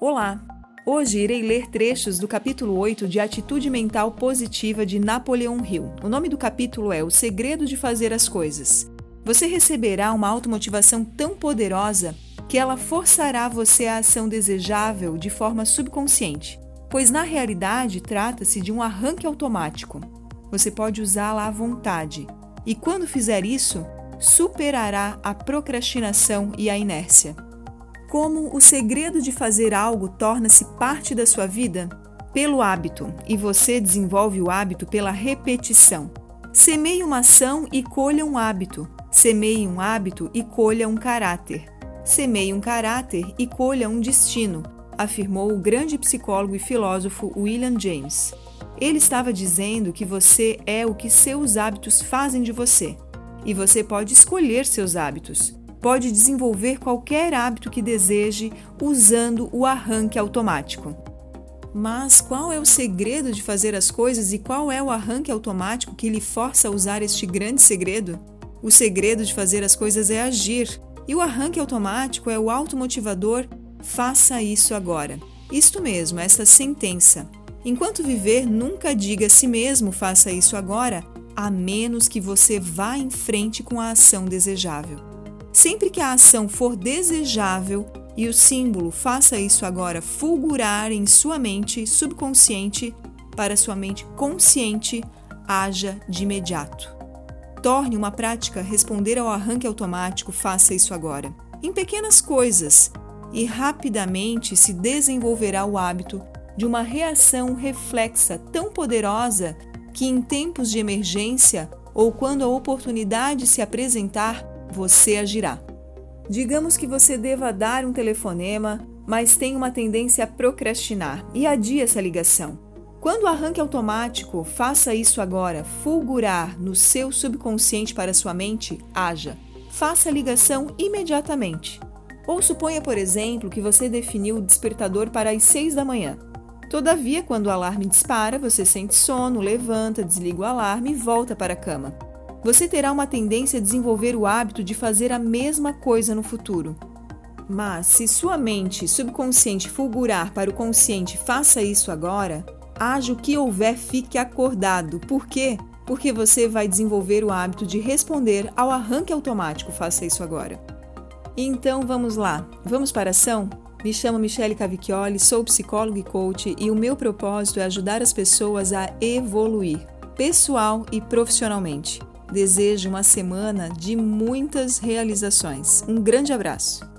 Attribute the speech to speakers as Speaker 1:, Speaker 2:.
Speaker 1: Olá! Hoje irei ler trechos do capítulo 8 de Atitude Mental Positiva de Napoleão Hill. O nome do capítulo é O Segredo de Fazer as Coisas. Você receberá uma automotivação tão poderosa que ela forçará você à ação desejável de forma subconsciente, pois na realidade trata-se de um arranque automático. Você pode usá-la à vontade e, quando fizer isso, superará a procrastinação e a inércia. Como o segredo de fazer algo torna-se parte da sua vida? Pelo hábito, e você desenvolve o hábito pela repetição. Semeie uma ação e colha um hábito. Semeie um hábito e colha um caráter. Semeie um caráter e colha um destino, afirmou o grande psicólogo e filósofo William James. Ele estava dizendo que você é o que seus hábitos fazem de você. E você pode escolher seus hábitos pode desenvolver qualquer hábito que deseje usando o arranque automático. Mas qual é o segredo de fazer as coisas e qual é o arranque automático que lhe força a usar este grande segredo? O segredo de fazer as coisas é agir, e o arranque automático é o automotivador faça isso agora. Isto mesmo, essa sentença. Enquanto viver, nunca diga a si mesmo faça isso agora, a menos que você vá em frente com a ação desejável. Sempre que a ação for desejável e o símbolo faça isso agora fulgurar em sua mente subconsciente para sua mente consciente, haja de imediato. Torne uma prática responder ao arranque automático, faça isso agora. Em pequenas coisas, e rapidamente se desenvolverá o hábito de uma reação reflexa tão poderosa que, em tempos de emergência ou quando a oportunidade se apresentar, você agirá. Digamos que você deva dar um telefonema, mas tem uma tendência a procrastinar e adie essa ligação. Quando o arranque automático, faça isso agora, fulgurar no seu subconsciente para sua mente, haja. Faça a ligação imediatamente. Ou suponha, por exemplo, que você definiu o despertador para as 6 da manhã. Todavia, quando o alarme dispara, você sente sono, levanta, desliga o alarme e volta para a cama você terá uma tendência a desenvolver o hábito de fazer a mesma coisa no futuro. Mas se sua mente subconsciente fulgurar para o consciente, faça isso agora, haja o que houver, fique acordado. Por quê? Porque você vai desenvolver o hábito de responder ao arranque automático, faça isso agora. Então vamos lá, vamos para a ação? Me chamo Michele Cavicchioli, sou psicóloga e coach e o meu propósito é ajudar as pessoas a evoluir, pessoal e profissionalmente. Desejo uma semana de muitas realizações. Um grande abraço!